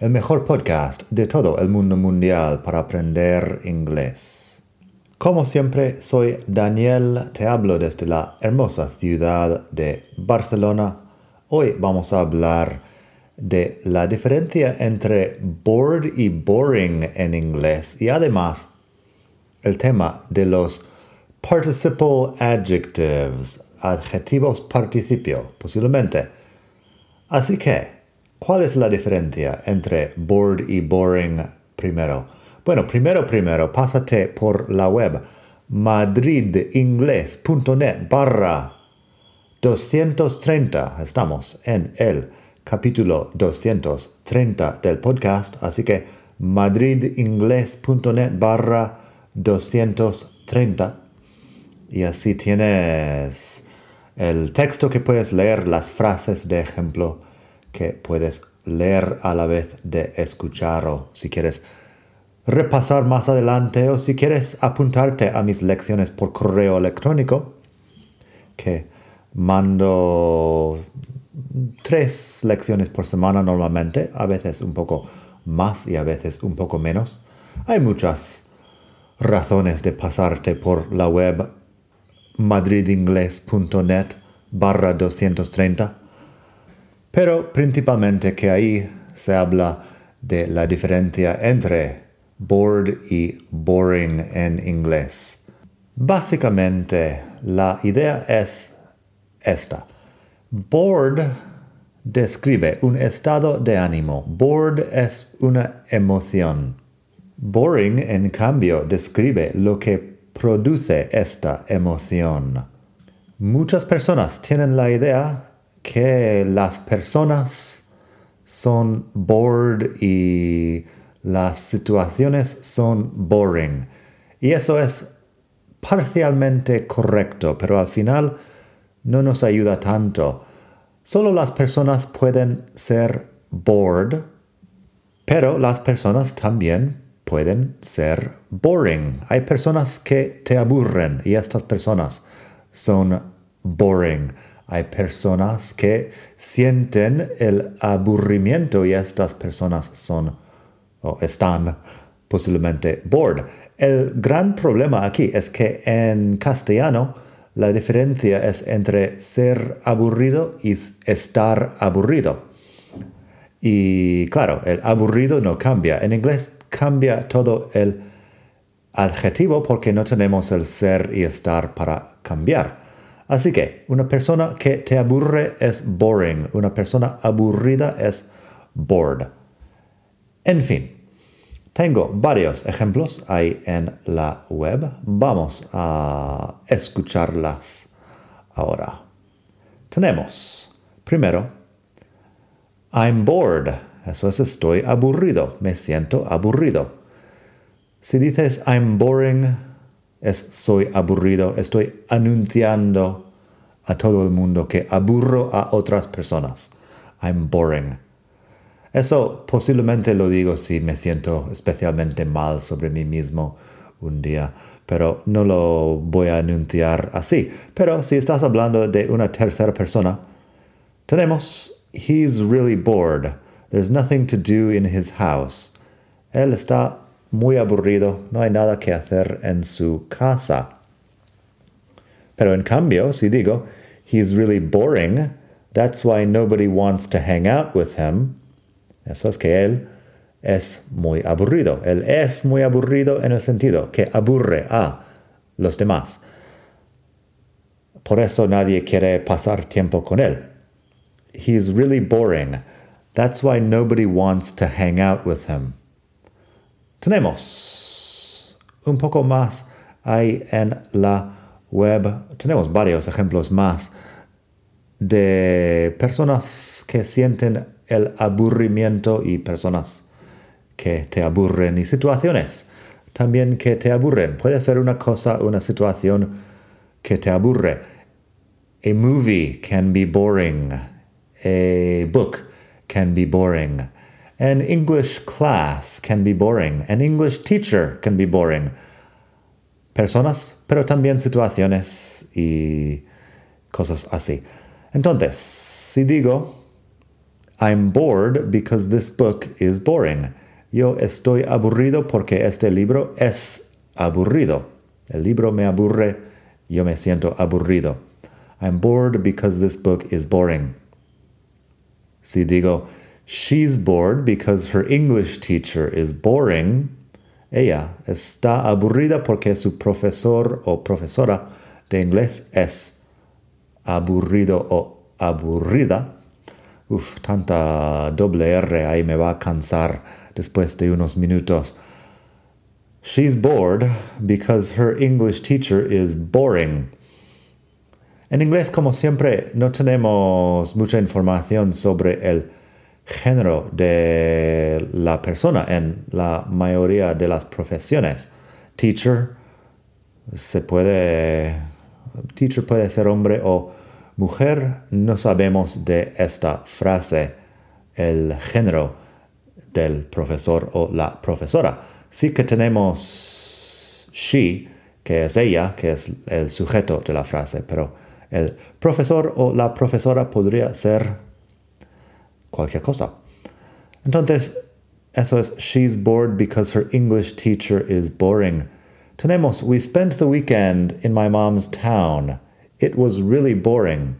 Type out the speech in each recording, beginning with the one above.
el mejor podcast de todo el mundo mundial para aprender inglés. Como siempre, soy Daniel, te hablo desde la hermosa ciudad de Barcelona. Hoy vamos a hablar de la diferencia entre bored y boring en inglés y además el tema de los participle adjectives, adjetivos participio, posiblemente. Así que, ¿Cuál es la diferencia entre bored y boring primero? Bueno, primero, primero, pásate por la web madridingles.net barra 230. Estamos en el capítulo 230 del podcast, así que madridingles.net barra 230. Y así tienes el texto que puedes leer, las frases de ejemplo que puedes leer a la vez de escuchar o si quieres repasar más adelante o si quieres apuntarte a mis lecciones por correo electrónico que mando tres lecciones por semana normalmente, a veces un poco más y a veces un poco menos. Hay muchas razones de pasarte por la web madridingles.net barra 230 pero principalmente que ahí se habla de la diferencia entre bored y boring en inglés. Básicamente, la idea es esta. Bored describe un estado de ánimo. Bored es una emoción. Boring, en cambio, describe lo que produce esta emoción. Muchas personas tienen la idea que las personas son bored y las situaciones son boring. Y eso es parcialmente correcto, pero al final no nos ayuda tanto. Solo las personas pueden ser bored, pero las personas también pueden ser boring. Hay personas que te aburren y estas personas son boring. Hay personas que sienten el aburrimiento y estas personas son o están posiblemente bored. El gran problema aquí es que en castellano la diferencia es entre ser aburrido y estar aburrido. Y claro, el aburrido no cambia. En inglés cambia todo el adjetivo porque no tenemos el ser y estar para cambiar. Así que una persona que te aburre es boring, una persona aburrida es bored. En fin, tengo varios ejemplos ahí en la web. Vamos a escucharlas ahora. Tenemos, primero, I'm bored. Eso es estoy aburrido, me siento aburrido. Si dices I'm boring, es soy aburrido, estoy anunciando a todo el mundo que aburro a otras personas. I'm boring. Eso posiblemente lo digo si me siento especialmente mal sobre mí mismo un día, pero no lo voy a anunciar así. Pero si estás hablando de una tercera persona, tenemos He's really bored. There's nothing to do in his house. Él está muy aburrido, no hay nada que hacer en su casa. Pero en cambio, si digo, he's really boring, that's why nobody wants to hang out with him, eso es que él es muy aburrido. Él es muy aburrido en el sentido que aburre a los demás. Por eso nadie quiere pasar tiempo con él. He's really boring. That's why nobody wants to hang out with him. Tenemos un poco más ahí en la web. Tenemos varios ejemplos más de personas que sienten el aburrimiento y personas que te aburren y situaciones también que te aburren. Puede ser una cosa, una situación que te aburre. A movie can be boring. A book can be boring. An English class can be boring. An English teacher can be boring. Personas, pero también situaciones y cosas así. Entonces, si digo, I'm bored because this book is boring. Yo estoy aburrido porque este libro es aburrido. El libro me aburre, yo me siento aburrido. I'm bored because this book is boring. Si digo, she's bored because her English teacher is boring, ella está aburrida porque su profesor o profesora de inglés es aburrido o aburrida. Uf, tanta doble R ahí me va a cansar después de unos minutos. She's bored because her English teacher is boring. En inglés, como siempre, no tenemos mucha información sobre el género de la persona en la mayoría de las profesiones. Teacher se puede teacher puede ser hombre o mujer. No sabemos de esta frase el género del profesor o la profesora. Sí que tenemos she, que es ella, que es el sujeto de la frase, pero el profesor o la profesora podría ser cualquier cosa. Entonces, eso es she's bored because her English teacher is boring. Tenemos we spent the weekend in my mom's town. It was really boring.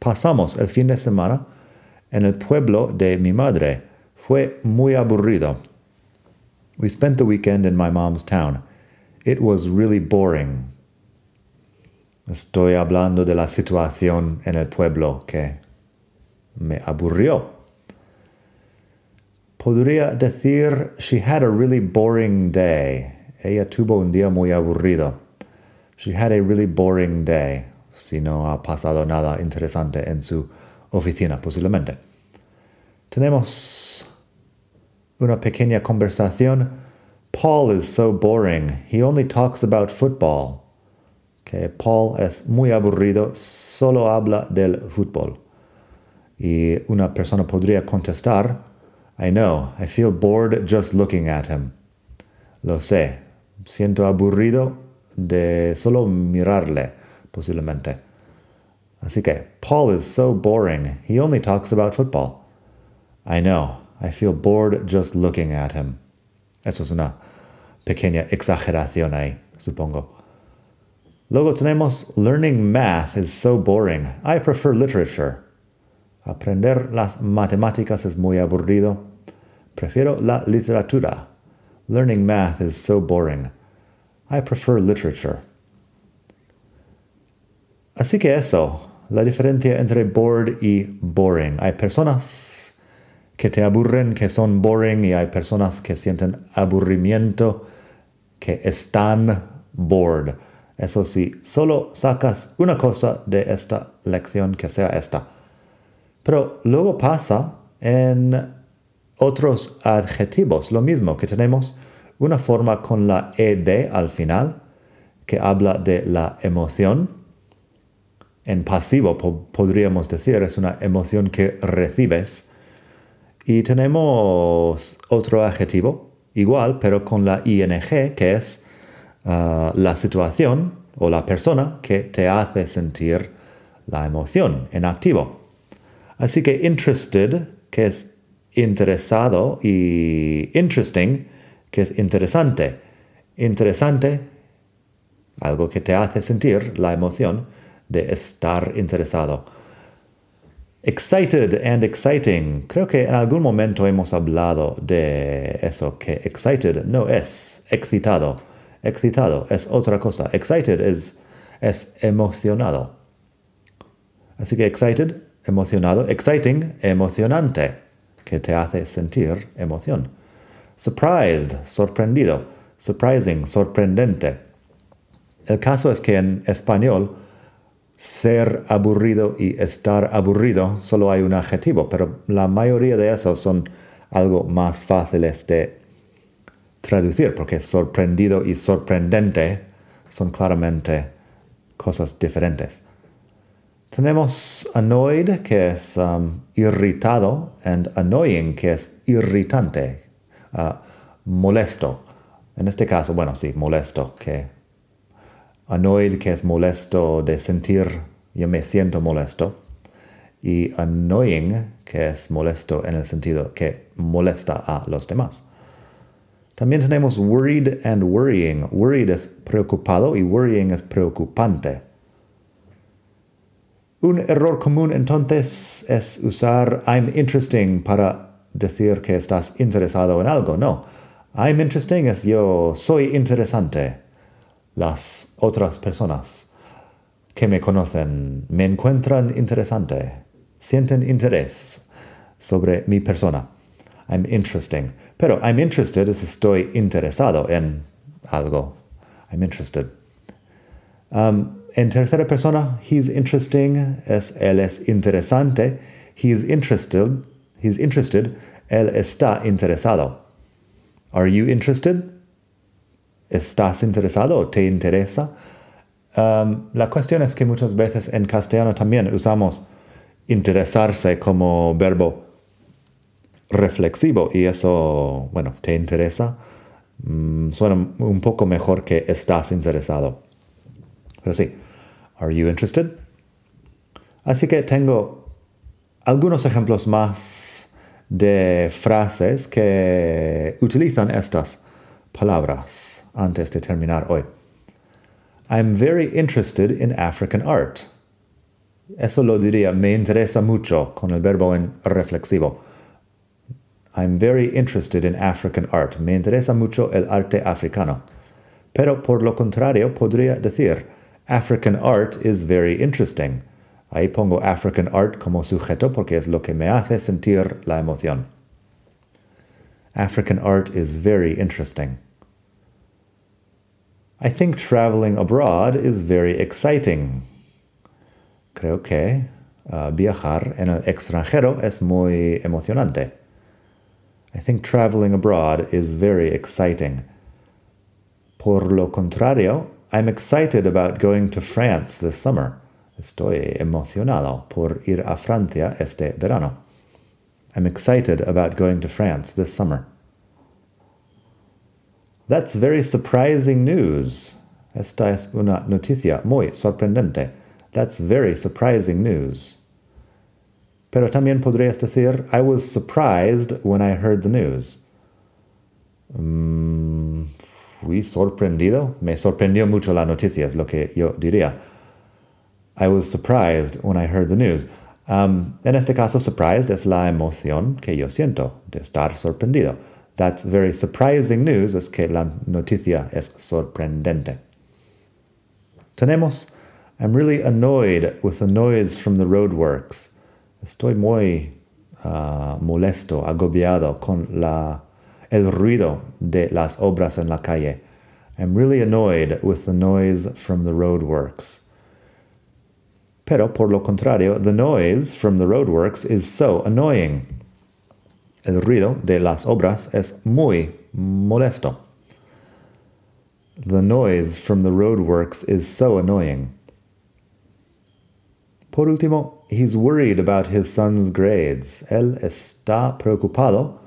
Pasamos el fin de semana en el pueblo de mi madre. Fue muy aburrido. We spent the weekend in my mom's town. It was really boring. Estoy hablando de la situación en el pueblo que me aburrió. Podría decir, she had a really boring day. Ella tuvo un día muy aburrido. She had a really boring day. Si no ha pasado nada interesante en su oficina, posiblemente. Tenemos una pequeña conversación. Paul is so boring. He only talks about football. Que Paul es muy aburrido, solo habla del fútbol. Y una persona podría contestar, I know, I feel bored just looking at him. Lo sé, siento aburrido de solo mirarle, posiblemente. Así que, Paul is so boring. He only talks about football. I know, I feel bored just looking at him. Eso es una pequeña exageración ahí, supongo. Luego tenemos learning math is so boring. I prefer literature. Aprender las matemáticas es muy aburrido. Prefiero la literatura. Learning math is so boring. I prefer literature. Así que eso, la diferencia entre bored y boring. Hay personas que te aburren, que son boring, y hay personas que sienten aburrimiento, que están bored. Eso sí, solo sacas una cosa de esta lección que sea esta. Pero luego pasa en otros adjetivos, lo mismo que tenemos una forma con la ed al final, que habla de la emoción. En pasivo podríamos decir, es una emoción que recibes y tenemos otro adjetivo, igual, pero con la ing, que es uh, la situación o la persona que te hace sentir la emoción en activo. Así que interested, que es interesado, y interesting, que es interesante. Interesante, algo que te hace sentir la emoción de estar interesado. Excited and exciting. Creo que en algún momento hemos hablado de eso, que excited no es excitado. Excitado es otra cosa. Excited es, es emocionado. Así que excited, emocionado. Exciting, emocionante, que te hace sentir emoción. Surprised, sorprendido. Surprising, sorprendente. El caso es que en español ser aburrido y estar aburrido, solo hay un adjetivo, pero la mayoría de esos son algo más fáciles de traducir, porque sorprendido y sorprendente son claramente cosas diferentes. Tenemos annoyed, que es um, irritado, and annoying, que es irritante, uh, molesto. En este caso, bueno, sí, molesto, que annoyed, que es molesto de sentir, yo me siento molesto, y annoying, que es molesto en el sentido que molesta a los demás. También tenemos worried and worrying. Worried es preocupado y worrying es preocupante. Un error común entonces es usar I'm interesting para decir que estás interesado en algo. No, I'm interesting es yo soy interesante. Las otras personas que me conocen me encuentran interesante, sienten interés sobre mi persona. I'm interesting. Pero I'm interested es estoy interesado en algo. I'm interested. Um, en tercera persona, he's interesting es él es interesante. He's interested, he's interested, él está interesado. Are you interested? ¿Estás interesado te interesa? Um, la cuestión es que muchas veces en castellano también usamos interesarse como verbo reflexivo y eso, bueno, te interesa, mm, suena un poco mejor que estás interesado. Pero sí, are you interested? Así que tengo algunos ejemplos más de frases que utilizan estas palabras antes de terminar hoy. I'm very interested in African art. Eso lo diría, me interesa mucho con el verbo en reflexivo. I'm very interested in African art. Me interesa mucho el arte africano. Pero por lo contrario, podría decir, African art is very interesting. Ahí pongo African art como sujeto porque es lo que me hace sentir la emoción. African art is very interesting. I think traveling abroad is very exciting. Creo que uh, viajar en el extranjero es muy emocionante. I think traveling abroad is very exciting. Por lo contrario, I'm excited about going to France this summer. Estoy emocionado por ir a Francia este verano. I'm excited about going to France this summer. That's very surprising news. Esta es una noticia muy sorprendente. That's very surprising news. Pero también podrías decir, I was surprised when I heard the news. Mm, fui sorprendido. Me sorprendió mucho la noticia, es lo que yo diría. I was surprised when I heard the news. Um, en este caso, surprised es la emoción que yo siento de estar sorprendido. That's very surprising news es que la noticia es sorprendente. Tenemos, I'm really annoyed with the noise from the roadworks. Estoy muy uh, molesto, agobiado con la, el ruido de las obras en la calle. I'm really annoyed with the noise from the roadworks. Pero por lo contrario, the noise from the roadworks is so annoying. El ruido de las obras es muy molesto. The noise from the roadworks is so annoying. Por último, he's worried about his son's grades. Él está preocupado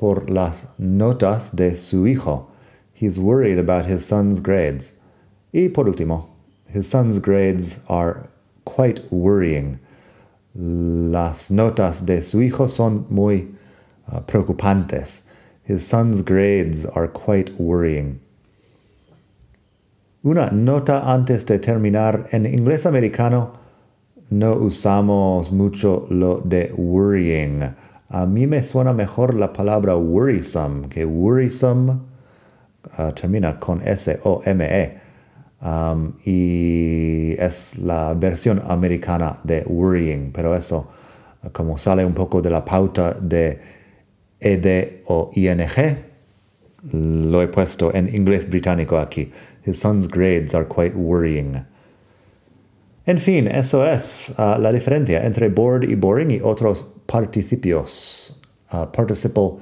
por las notas de su hijo. He's worried about his son's grades. Y por último, his son's grades are quite worrying. Las notas de su hijo son muy uh, preocupantes. His son's grades are quite worrying. Una nota antes de terminar. En inglés americano, no usamos mucho lo de worrying. A mí me suena mejor la palabra worrisome, que worrisome uh, termina con S-O-M-E. Um, y es la versión americana de worrying, pero eso, como sale un poco de la pauta de ed o ing, lo he puesto en inglés británico aquí. His son's grades are quite worrying. En fin, eso es uh, la diferencia entre bored y boring y otros participios uh, participle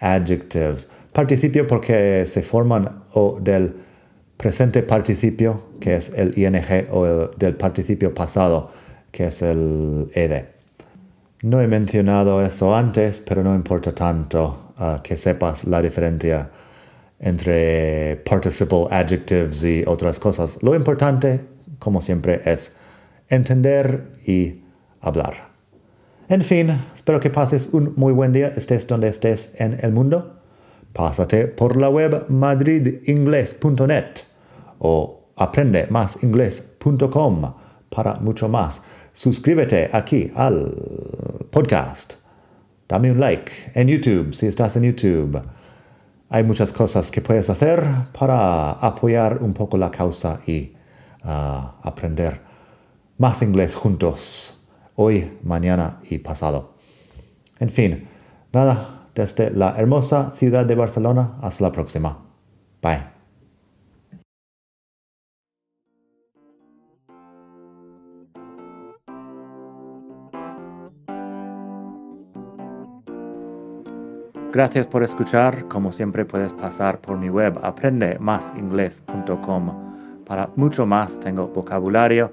adjectives. Participio porque se forman o del presente participio, que es el ing, o el, del participio pasado, que es el ed. No he mencionado eso antes, pero no importa tanto uh, que sepas la diferencia entre participle adjectives y otras cosas. Lo importante, como siempre, es entender y hablar. En fin, espero que pases un muy buen día, estés donde estés en el mundo. Pásate por la web madridingles.net o aprendemasingles.com para mucho más. Suscríbete aquí al podcast. Dame un like en YouTube si estás en YouTube. Hay muchas cosas que puedes hacer para apoyar un poco la causa y uh, aprender más inglés juntos, hoy, mañana y pasado. En fin, nada, desde la hermosa ciudad de Barcelona, hasta la próxima. Bye. Gracias por escuchar. Como siempre puedes pasar por mi web aprendemasingles.com. Para mucho más tengo vocabulario,